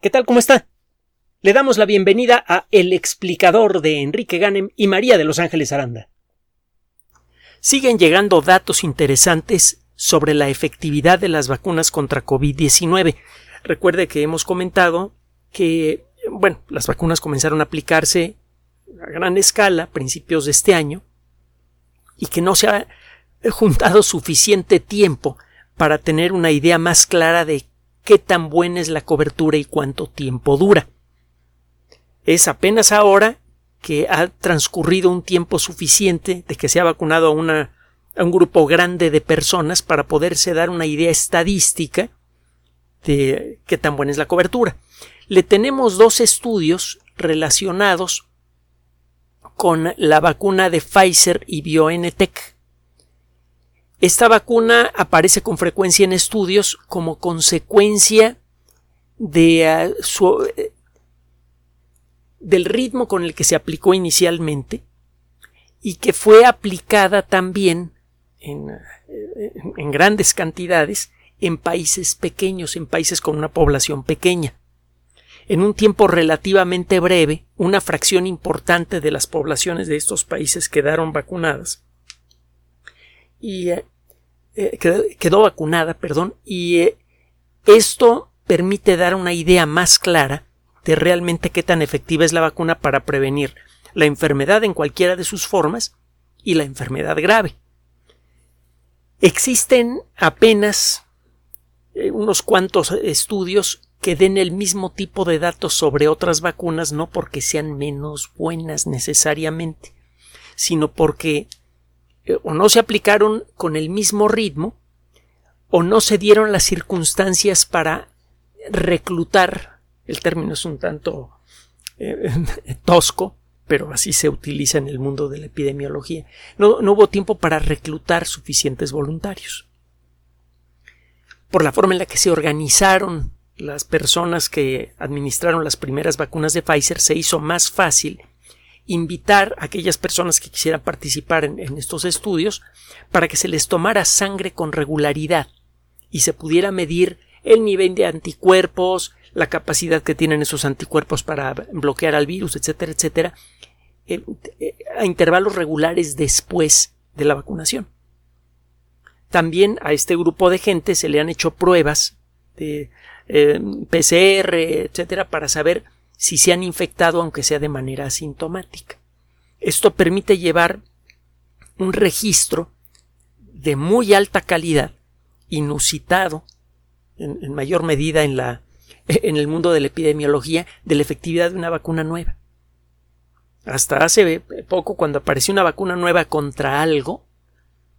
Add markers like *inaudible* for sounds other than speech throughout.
¿Qué tal? ¿Cómo está? Le damos la bienvenida a El explicador de Enrique Ganem y María de Los Ángeles Aranda. Siguen llegando datos interesantes sobre la efectividad de las vacunas contra COVID-19. Recuerde que hemos comentado que, bueno, las vacunas comenzaron a aplicarse a gran escala a principios de este año y que no se ha juntado suficiente tiempo para tener una idea más clara de qué tan buena es la cobertura y cuánto tiempo dura. Es apenas ahora que ha transcurrido un tiempo suficiente de que se ha vacunado a, a un grupo grande de personas para poderse dar una idea estadística de qué tan buena es la cobertura. Le tenemos dos estudios relacionados con la vacuna de Pfizer y BioNTech. Esta vacuna aparece con frecuencia en estudios como consecuencia ah, eh, del ritmo con el que se aplicó inicialmente y que fue aplicada también eh, en grandes cantidades en países pequeños, en países con una población pequeña. En un tiempo relativamente breve, una fracción importante de las poblaciones de estos países quedaron vacunadas y eh, eh, quedó, vacunada, perdón, y eh, esto permite dar una idea más clara de realmente qué tan efectiva es la vacuna para prevenir la enfermedad en cualquiera de sus formas y la enfermedad grave. Existen apenas unos cuantos estudios que den el mismo tipo de datos sobre otras vacunas, no porque sean menos buenas necesariamente, sino porque eh, o no se aplicaron con el mismo ritmo o no se dieron las circunstancias para reclutar el término es un tanto eh, *laughs* tosco pero así se utiliza en el mundo de la epidemiología no, no hubo tiempo para reclutar suficientes voluntarios. Por la forma en la que se organizaron las personas que administraron las primeras vacunas de Pfizer se hizo más fácil invitar a aquellas personas que quisieran participar en, estos estudios para que se les tomara sangre con regularidad y se pudiera medir el nivel de anticuerpos, la capacidad que tienen esos anticuerpos para bloquear al virus, etcétera, etcétera, eh, a intervalos regulares después de la vacunación. También a este grupo de gente se le han hecho pruebas de eh, PCR, etcétera, para saber si se han infectado aunque sea de manera asintomática. Esto permite llevar un registro de muy alta calidad, inusitado, en, mayor medida en, la, *laughs* en el mundo de la epidemiología, de la efectividad de una vacuna nueva. Hasta hace poco, cuando apareció una vacuna nueva contra algo,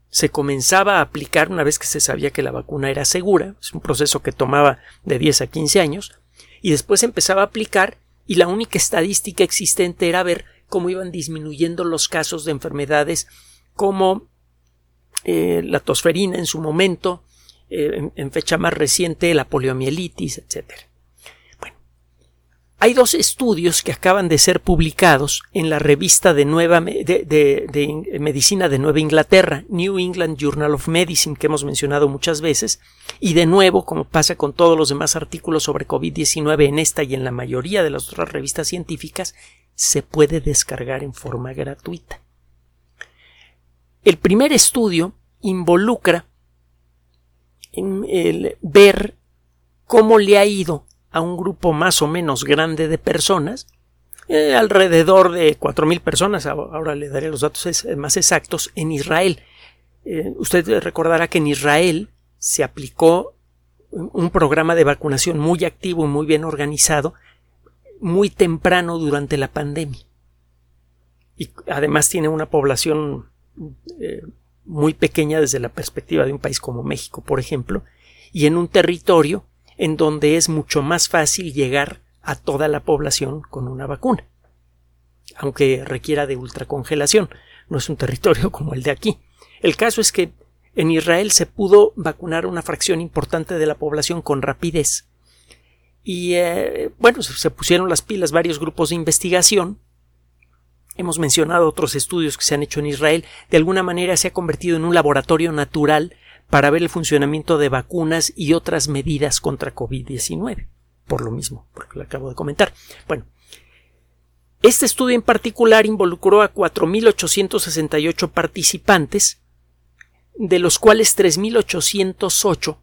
se comenzaba a aplicar una vez que se sabía que la vacuna era segura, es un proceso que tomaba de 10 a 15 años, y después empezaba a aplicar y la única estadística existente era ver cómo iban disminuyendo los casos de enfermedades como eh, la tosferina en su momento, eh, en, fecha más reciente la poliomielitis, etc. Hay dos estudios que acaban de ser publicados en la revista de, Nueva, Medicina de Nueva Inglaterra, New England Journal of Medicine, que hemos mencionado muchas veces, y de nuevo, como pasa con todos los demás artículos sobre COVID-19 en esta y en la mayoría de las otras revistas científicas, se puede descargar en forma gratuita. El primer estudio involucra el ver cómo le ha ido a un grupo más o menos grande de personas, eh, alrededor de 4.000 personas, ahora le daré los datos más exactos, en Israel. Eh, usted recordará que en Israel se aplicó un programa de vacunación muy activo y muy bien organizado muy temprano durante la pandemia. Y además tiene una población eh, muy pequeña desde la perspectiva de un país como México, por ejemplo, y en un territorio en donde es mucho más fácil llegar a toda la población con una vacuna, aunque requiera de ultracongelación. No es un territorio *laughs* como el de aquí. El caso es que en Israel se pudo vacunar una fracción importante de la población con rapidez. Y eh, bueno, se pusieron las pilas varios grupos de investigación. Hemos mencionado otros estudios que se han hecho en Israel. De alguna manera se ha convertido en un laboratorio natural para ver el funcionamiento de vacunas y otras medidas contra COVID-19. por lo mismo, porque lo acabo de comentar. Bueno, este estudio en particular involucró a 4.868 participantes, de los cuales 3.808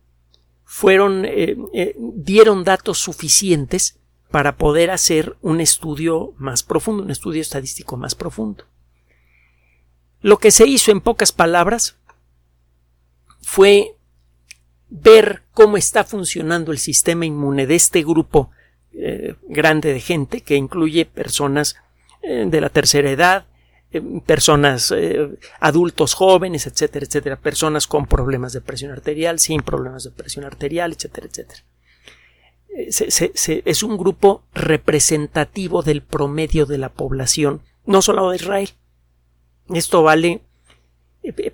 fueron, eh, eh, dieron datos suficientes para poder hacer un estudio más profundo, un estudio estadístico más profundo. Lo que se hizo en pocas palabras fue ver cómo está funcionando el sistema inmune de este grupo eh, grande de gente que incluye personas eh, de la tercera edad, eh, personas adultos jóvenes, etcétera, etcétera, personas con problemas de presión arterial, sin problemas de presión arterial, etcétera, etcétera. es un grupo representativo del promedio de la población, no solo de Israel. Esto vale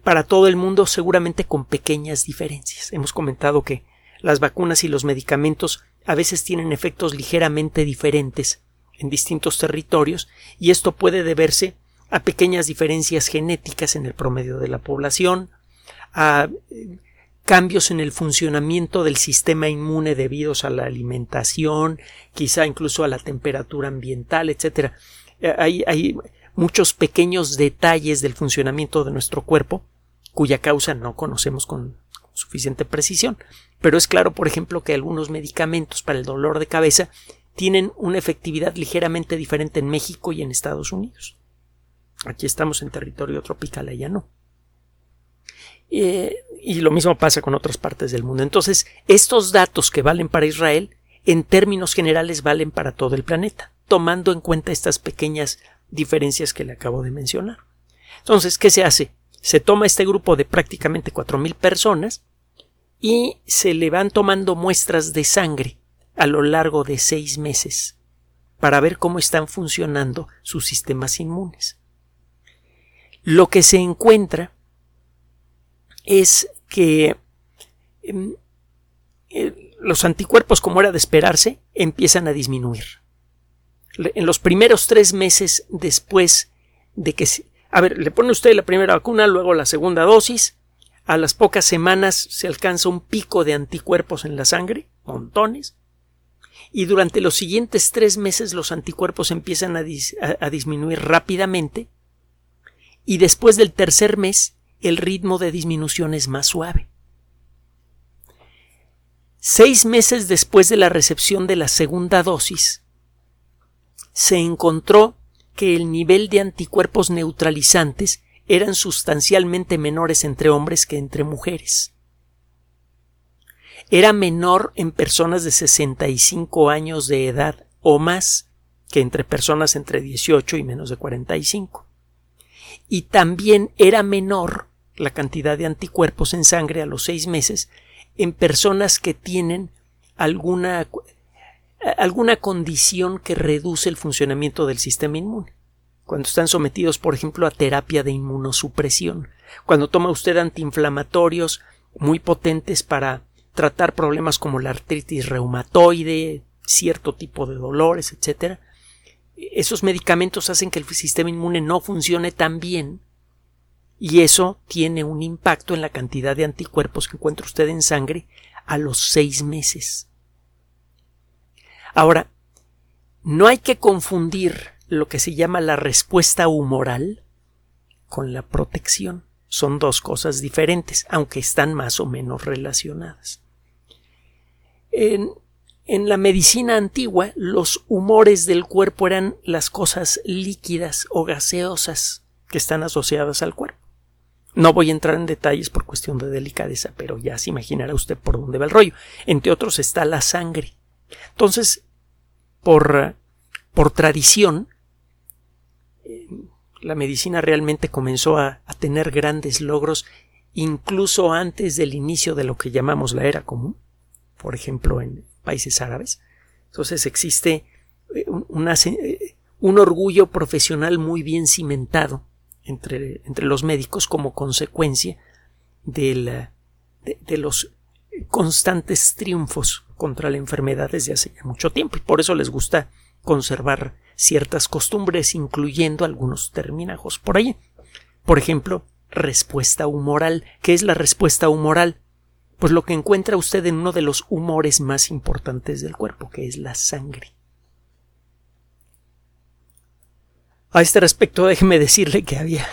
para todo el mundo seguramente con pequeñas diferencias. Hemos comentado que las vacunas y los medicamentos a veces tienen efectos ligeramente diferentes en distintos territorios y esto puede deberse a pequeñas diferencias genéticas en el promedio de la población, a eh, cambios en el funcionamiento del sistema inmune debidos a la alimentación, quizá incluso a la temperatura ambiental, etc. Eh, hay, hay muchos pequeños detalles del funcionamiento de nuestro cuerpo cuya causa no conocemos con suficiente precisión. Pero es claro, por ejemplo, que algunos medicamentos para el dolor de cabeza tienen una efectividad ligeramente diferente en México y en Estados Unidos. Aquí estamos en territorio tropical, allá no. Eh, y lo mismo pasa con otras partes del mundo. Entonces, estos datos que valen para Israel, en términos generales, valen para todo el planeta, tomando en cuenta estas pequeñas diferencias que le acabo de mencionar. Entonces, ¿qué se hace? Se toma este grupo de prácticamente 4.000 personas y se le van tomando muestras de sangre a lo largo de seis meses para ver cómo están funcionando sus sistemas inmunes. Lo que se encuentra es que em, eh, los anticuerpos, como era de esperarse, empiezan a disminuir en los primeros tres meses después de que a ver, le pone usted la primera vacuna, luego la segunda dosis, a las pocas semanas se alcanza un pico de anticuerpos en la sangre, montones, y durante los siguientes tres meses los anticuerpos empiezan a, a disminuir rápidamente, y después del tercer mes el ritmo de disminución es más suave. Seis meses después de la recepción de la segunda dosis, se encontró que el nivel de anticuerpos neutralizantes eran sustancialmente menores entre hombres que entre mujeres. Era menor en personas de 65 años de edad o más que entre personas entre 18 y menos de 45. Y también era menor la cantidad de anticuerpos en sangre a los seis meses en personas que tienen alguna alguna condición que reduce el funcionamiento del sistema inmune. Cuando están sometidos, por ejemplo, a terapia de inmunosupresión, cuando toma usted antiinflamatorios muy potentes para tratar problemas como la artritis reumatoide, cierto tipo de dolores, etc. Esos medicamentos hacen que el sistema inmune no funcione tan bien y eso tiene un impacto en la cantidad de anticuerpos que encuentra usted en sangre a los seis meses. Ahora, no hay que confundir lo que se llama la respuesta humoral con la protección. Son dos cosas diferentes, aunque están más o menos relacionadas. En, en la medicina antigua, los humores del cuerpo eran las cosas líquidas o gaseosas que están asociadas al cuerpo. No voy a entrar en detalles por cuestión de delicadeza, pero ya se imaginará usted por dónde va el rollo. Entre otros está la sangre. Entonces, por, por tradición, eh, la medicina realmente comenzó a, tener grandes logros incluso antes del inicio de lo que llamamos la era común, por ejemplo en países árabes. Entonces existe eh, eh, un orgullo profesional muy bien cimentado entre, entre los médicos como consecuencia de, de los constantes triunfos contra la enfermedad desde hace mucho tiempo y por eso les gusta conservar ciertas costumbres, incluyendo algunos terminajos por ahí. Por ejemplo, respuesta humoral. ¿Qué es la respuesta humoral? Pues lo que encuentra usted en uno de los humores más importantes del cuerpo, que es la sangre. A este respecto, déjeme decirle que había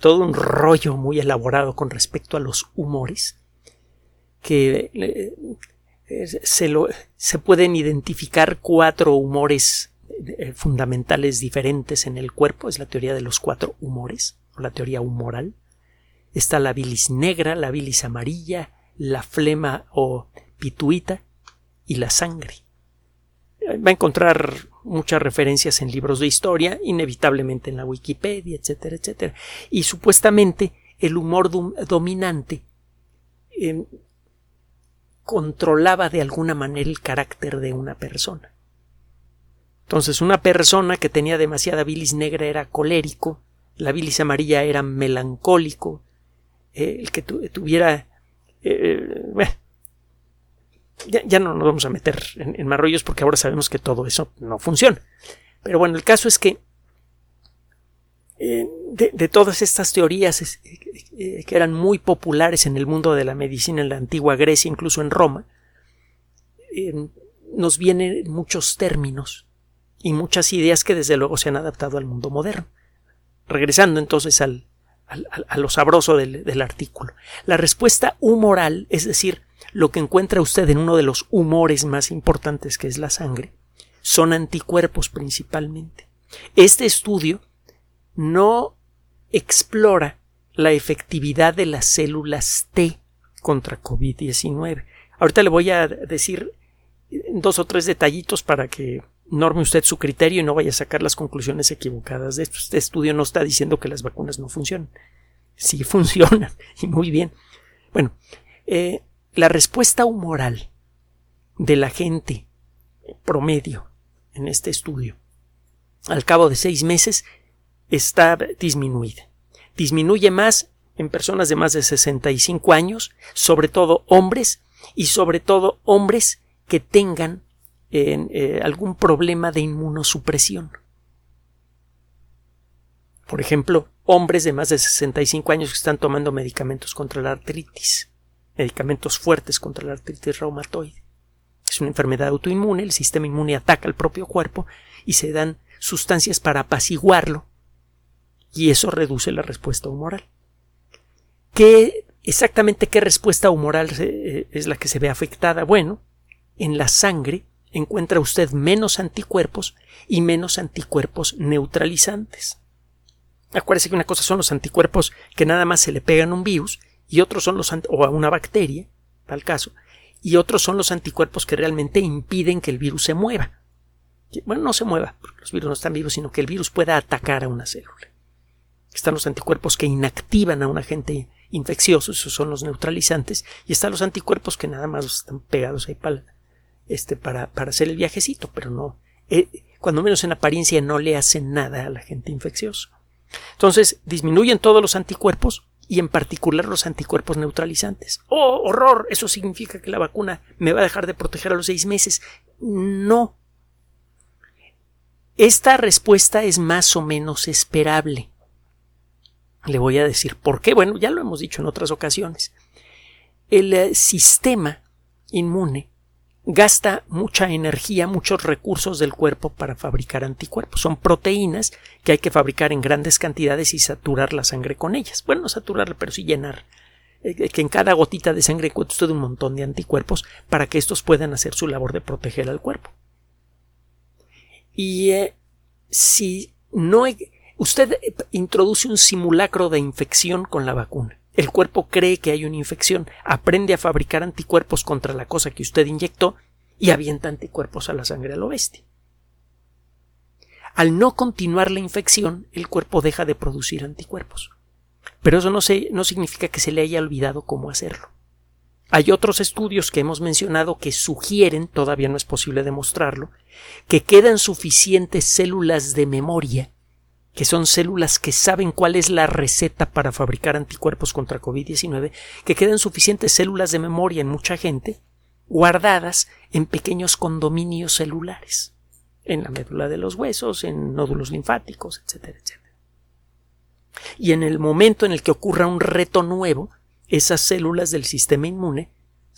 todo un rollo muy elaborado con respecto a los humores, que eh, se, se pueden identificar cuatro humores eh, fundamentales diferentes en el cuerpo, es la teoría de los cuatro humores, o la teoría humoral. Está la bilis negra, la bilis amarilla, la flema o pituita y la sangre. Va a encontrar muchas referencias en libros de historia, inevitablemente en la Wikipedia, etcétera, etcétera. Y supuestamente el humor dominante em, controlaba de alguna manera el carácter de una persona. Entonces, una persona que tenía demasiada bilis negra era colérico, la bilis amarilla era melancólico, eh, el que tuviera. Eh, ya, no nos vamos a meter en, en porque ahora sabemos que todo eso no funciona. Pero bueno, el caso es que eh, de, todas estas teorías que eran muy populares en el mundo de la medicina en la antigua Grecia, incluso en Roma, nos vienen muchos términos y muchas ideas que desde luego se han adaptado al mundo moderno. Regresando entonces al, a lo sabroso del, del, artículo. La respuesta humoral, es decir, lo que encuentra usted en uno de los humores más importantes que es la sangre, son anticuerpos principalmente. Este estudio no explora la efectividad de las células T contra COVID-19. Ahorita le voy a decir dos o tres detallitos para que norme usted su criterio y no vaya a sacar las conclusiones equivocadas de. Este estudio no está diciendo que las vacunas no funcionan. Sí *laughs* funcionan y muy bien. Bueno, eh, la respuesta humoral de la gente promedio en este estudio al cabo de seis meses está disminuida. Disminuye más en personas de más de 65 años, sobre todo hombres y sobre todo hombres que tengan eh, algún problema de inmunosupresión. Por ejemplo, hombres de más de 65 años que están tomando medicamentos contra la artritis, medicamentos fuertes contra la artritis reumatoide. Es una enfermedad autoinmune, el sistema inmune ataca al propio cuerpo y se dan sustancias para apaciguarlo y eso reduce la respuesta humoral. ¿Qué, exactamente qué respuesta humoral eh, es la que se ve afectada? Bueno, en la sangre encuentra usted menos anticuerpos y menos anticuerpos neutralizantes. Acuérdese que una cosa son los anticuerpos que nada más se le pegan a un virus y otros son los o a una bacteria, tal caso, y otros son los anticuerpos que realmente impiden que el virus se mueva. Bueno, no se mueva, porque los virus no están vivos, sino que el virus pueda atacar a una célula. Están los anticuerpos que inactivan a un agente infeccioso, esos son los neutralizantes, y están los anticuerpos que nada más están pegados ahí para este, para, para hacer el viajecito, pero no, eh, cuando menos en apariencia no le hacen nada al agente infeccioso. Entonces, disminuyen todos los anticuerpos y en particular los anticuerpos neutralizantes. ¡Oh, horror! ¿Eso significa que la vacuna me va a dejar de proteger a los seis meses? No. Esta respuesta es más o menos esperable. Le voy a decir por qué. Bueno, ya lo hemos dicho en otras ocasiones. El eh, sistema inmune gasta mucha energía, muchos recursos del cuerpo para fabricar anticuerpos. Son proteínas que hay que fabricar en grandes cantidades y saturar la sangre con ellas. Bueno, no saturarla, pero sí llenar. Eh, que en cada gotita de sangre encuentre usted un montón de anticuerpos para que estos puedan hacer su labor de proteger al cuerpo. Y eh, si no usted introduce un simulacro de infección con la vacuna el cuerpo cree que hay una infección, aprende a fabricar anticuerpos contra la cosa que usted inyectó y avienta anticuerpos a la sangre a lo bestia. Al no continuar la infección, el cuerpo deja de producir anticuerpos. Pero eso no, no significa que se le haya olvidado cómo hacerlo. Hay otros estudios que hemos mencionado que sugieren, todavía no es posible demostrarlo, que quedan suficientes células de memoria que son células que saben cuál es la receta para fabricar anticuerpos contra COVID-19, que quedan suficientes células de memoria en mucha gente guardadas en pequeños condominios celulares, en la médula de los huesos, en nódulos linfáticos, etcétera, etcétera. Y en el momento en el que ocurra un reto nuevo, esas células del sistema inmune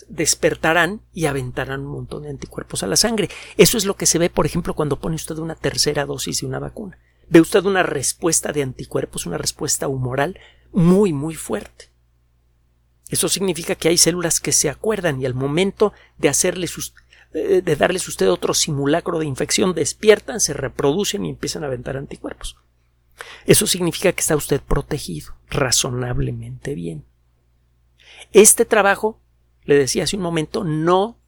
despertarán y aventarán un montón de anticuerpos a la sangre. Eso es lo que se ve, por ejemplo, cuando pone usted una tercera dosis de una vacuna. Ve usted una respuesta de anticuerpos, una respuesta humoral muy, muy fuerte. Eso significa que hay células que se acuerdan y al momento de hacerle de darles usted otro simulacro de infección, despiertan, se reproducen y empiezan a aventar anticuerpos. Eso significa que está usted protegido razonablemente bien. Este trabajo, le decía hace un momento, no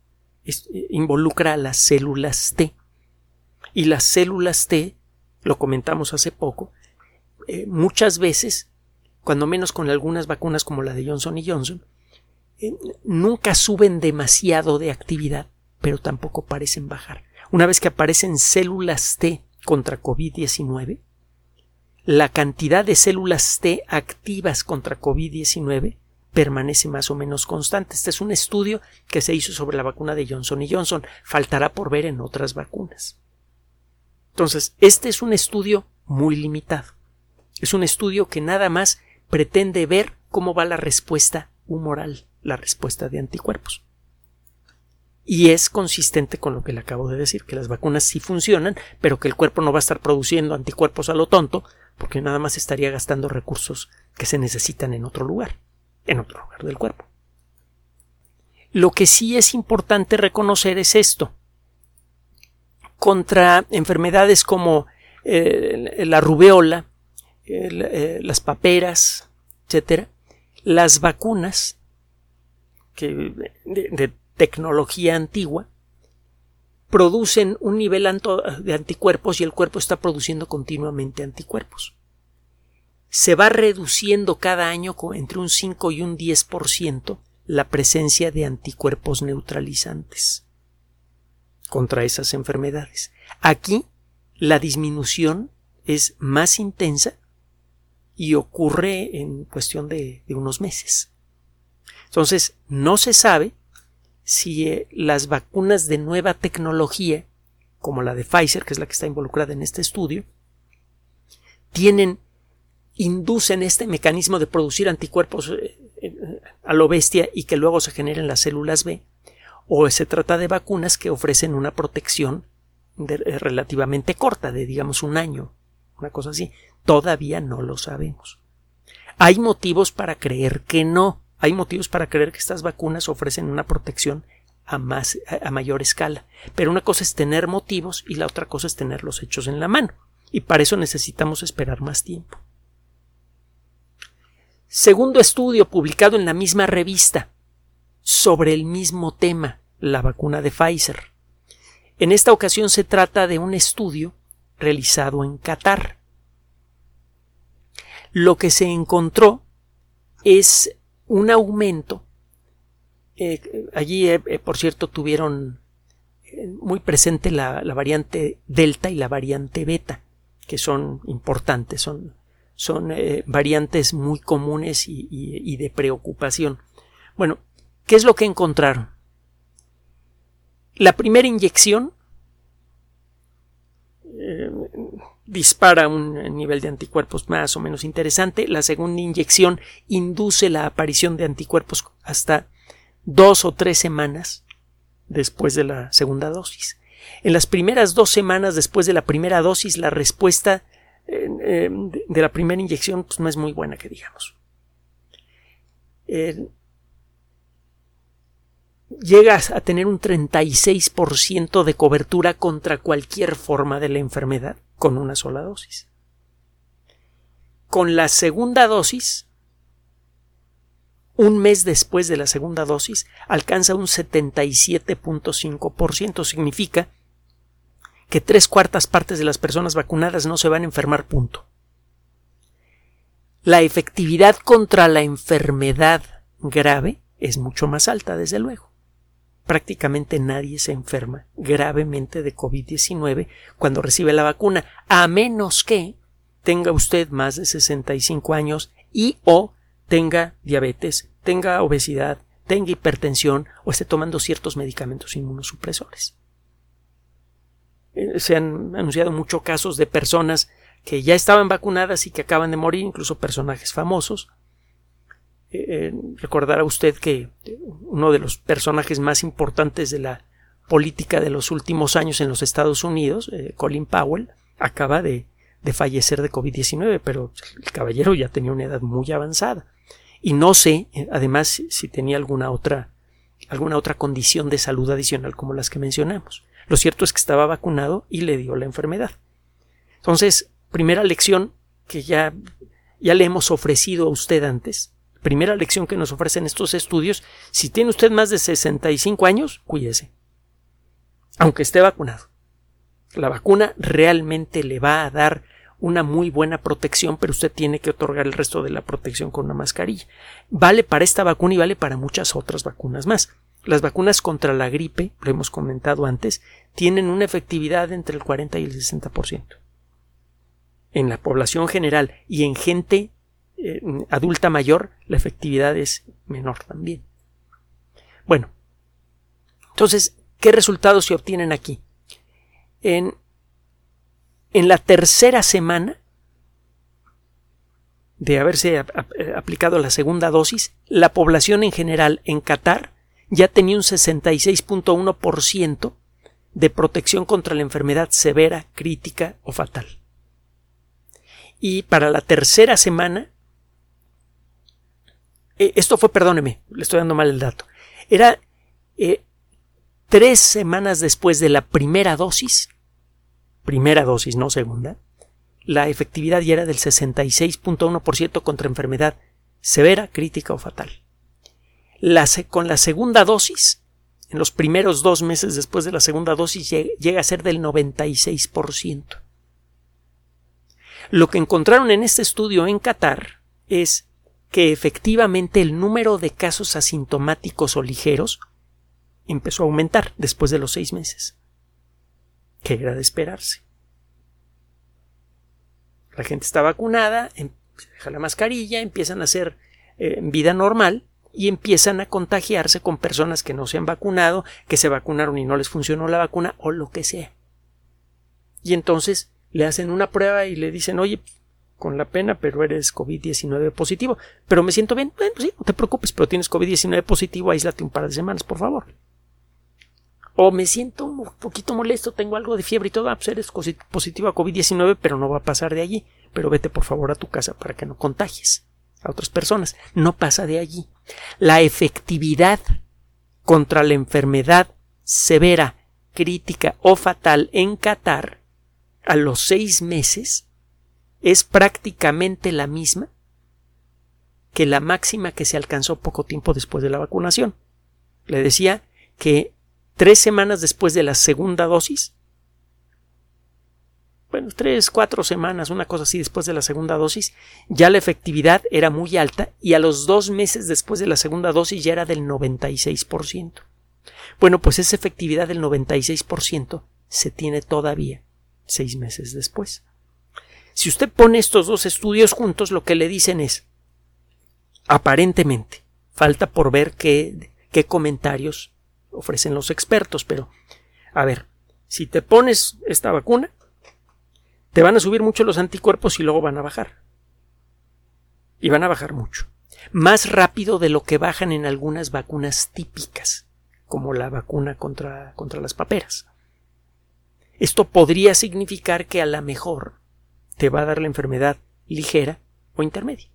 eh, involucra a las células T. Y las células T, lo comentamos hace poco, eh, muchas veces, cuando menos con algunas vacunas como la de Johnson y Johnson, eh, nunca suben demasiado de actividad, pero tampoco parecen bajar. Una vez que aparecen células T contra COVID-19, la cantidad de células T activas contra COVID-19 permanece más o menos constante. Este es un estudio que se hizo sobre la vacuna de Johnson y Johnson. Faltará por ver en otras vacunas. Entonces, este es un estudio muy limitado. Es un estudio que nada más pretende ver cómo va la respuesta humoral, la respuesta de anticuerpos. Y es consistente con lo que le acabo de decir, que las vacunas sí funcionan, pero que el cuerpo no va a estar produciendo anticuerpos a lo tonto, porque nada más estaría gastando recursos que se necesitan en otro lugar, en otro lugar del cuerpo. Lo que sí es importante reconocer es esto. Contra enfermedades como eh, la rubeola, eh, las paperas, etcétera, las vacunas que, de tecnología antigua producen un nivel de anticuerpos y el cuerpo está produciendo continuamente anticuerpos. Se va reduciendo cada año entre un 5 y un 10% la presencia de anticuerpos neutralizantes contra esas enfermedades. Aquí la disminución es más intensa y ocurre en cuestión de, unos meses. Entonces, no se sabe si eh, las vacunas de nueva tecnología, como la de Pfizer, que es la que está involucrada en este estudio, tienen, inducen este mecanismo de producir anticuerpos eh, eh, a lo bestia y que luego se generen las células B, o se trata de vacunas que ofrecen una protección relativamente corta, de digamos un año, una cosa así. Todavía no lo sabemos. Hay motivos para creer que no. Hay motivos para creer que estas vacunas ofrecen una protección a, más, a mayor escala. Pero una cosa es tener motivos y la otra cosa es tener los hechos en la mano. Y para eso necesitamos esperar más tiempo. Segundo estudio publicado en la misma revista sobre el mismo tema, la vacuna de Pfizer. En esta ocasión se trata de un estudio realizado en Qatar. Lo que se encontró es un aumento. Eh, allí, eh, eh, por cierto, tuvieron muy presente la, variante delta y la variante beta, que son importantes, son, son variantes muy comunes y, y de preocupación. Bueno, ¿qué es lo que encontraron? La primera inyección dispara un nivel de anticuerpos más o menos interesante. La segunda inyección induce la aparición de anticuerpos hasta dos o tres semanas después de la segunda dosis. En las primeras dos semanas después de la primera dosis, la respuesta eh, de la primera inyección pues, no es muy buena, que digamos. Llegas a tener un 36% de cobertura contra cualquier forma de la enfermedad con una sola dosis. Con la segunda dosis, un mes después de la segunda dosis, alcanza un 77.5%. Significa que tres cuartas partes de las personas vacunadas no se van a enfermar, punto. La efectividad contra la enfermedad grave es mucho más alta, desde luego prácticamente nadie se enferma gravemente de COVID-19 cuando recibe la vacuna, a menos que tenga usted más de 65 años y o tenga diabetes, tenga obesidad, tenga hipertensión o esté tomando ciertos medicamentos inmunosupresores. Eh, se han anunciado muchos casos de personas que ya estaban vacunadas y que acaban de morir, incluso personajes famosos, eh, recordará usted que uno de los personajes más importantes de la política de los últimos años en los Estados Unidos, Colin Powell, acaba de, de fallecer de COVID-19, pero el caballero ya tenía una edad muy avanzada. Y no sé, además, si tenía alguna otra alguna otra condición de salud adicional como las que mencionamos. Lo cierto es que estaba vacunado y le dio la enfermedad. Entonces, primera lección que ya, ya le hemos ofrecido a usted antes, primera lección que nos ofrecen estos estudios, si tiene usted más de 65 años, cuídese. Aunque esté vacunado. La vacuna realmente le va a dar una muy buena protección, pero usted tiene que otorgar el resto de la protección con una mascarilla. Vale para esta vacuna y vale para muchas otras vacunas más. Las vacunas contra la gripe, lo hemos comentado antes, tienen una efectividad entre el 40 y el 60%. En la población general y en gente eh, adulta mayor, la efectividad es menor también. Bueno, entonces, ¿qué resultados se obtienen aquí? En en la tercera semana de haberse aplicado la segunda dosis, la población en general en Qatar ya tenía un 66.1% de protección contra la enfermedad severa, crítica o fatal. Y para la tercera semana, eh, esto fue, perdóneme, le estoy dando mal el dato, era eh, tres semanas después de la primera dosis, primera dosis, no segunda, la efectividad ya era del 66.1% contra enfermedad severa, crítica o fatal. con la segunda dosis, en los primeros dos meses después de la segunda dosis, llega a ser del 96%. Lo que encontraron en este estudio en Qatar es que efectivamente el número de casos asintomáticos o ligeros empezó a aumentar después de los seis meses que era de esperarse. La gente está vacunada, em, deja la mascarilla, empiezan a hacer eh, vida normal y empiezan a contagiarse con personas que no se han vacunado, que se vacunaron y no les funcionó la vacuna o lo que sea. Y entonces le hacen una prueba y le dicen, oye, con la pena, pero eres COVID-19 positivo. Pero me siento bien. Bueno, sí, no te preocupes, pero tienes COVID-19 positivo, aíslate un par de semanas, por favor o me siento un poquito molesto, tengo algo de fiebre y todo, ah, pues eres positivo a COVID-19, pero no va a pasar de allí. Pero vete por favor a tu casa para que no contagies a otras personas. No pasa de allí. La efectividad contra la enfermedad severa, crítica o fatal en Qatar a los seis meses es prácticamente la misma que la máxima que se alcanzó poco tiempo después de la vacunación. Le decía que tres semanas después de la segunda dosis, bueno, tres, cuatro semanas, una cosa así después de la segunda dosis, ya la efectividad era muy alta y a los dos meses después de la segunda dosis ya era del 96%. Bueno, pues esa efectividad del 96% se tiene todavía seis meses después. Si usted pone estos dos estudios juntos, lo que le dicen es, aparentemente, falta por ver qué, qué comentarios ofrecen los expertos, pero a ver, si te pones esta vacuna, te van a subir mucho los anticuerpos y luego van a bajar. Y van a bajar mucho. Más rápido de lo que bajan en algunas vacunas típicas, como la vacuna contra, contra las paperas. Esto podría significar que a lo mejor te va a dar la enfermedad ligera o intermedia.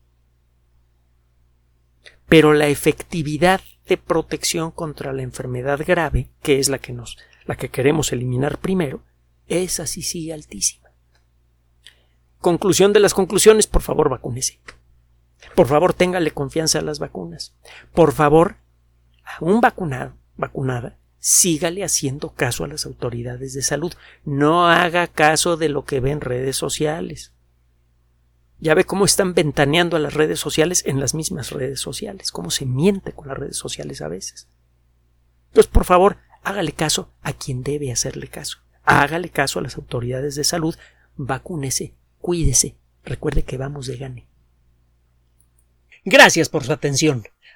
Pero la efectividad de protección contra la enfermedad grave, que es la que nos, la que queremos eliminar primero, esa sí sí altísima. Conclusión de las conclusiones, por favor, vacúnese. Por favor, téngale confianza a las vacunas. Por favor, a un vacunado, vacunada, sígale haciendo caso a las autoridades de salud. No haga caso de lo que ve en redes sociales. Ya ve cómo están ventaneando a las redes sociales en las mismas redes sociales, cómo se miente con las redes sociales a veces. Entonces, por favor, hágale caso a quien debe hacerle caso. Hágale caso a las autoridades de salud, vacúnese, cuídese, recuerde que vamos de gane. Gracias por su atención.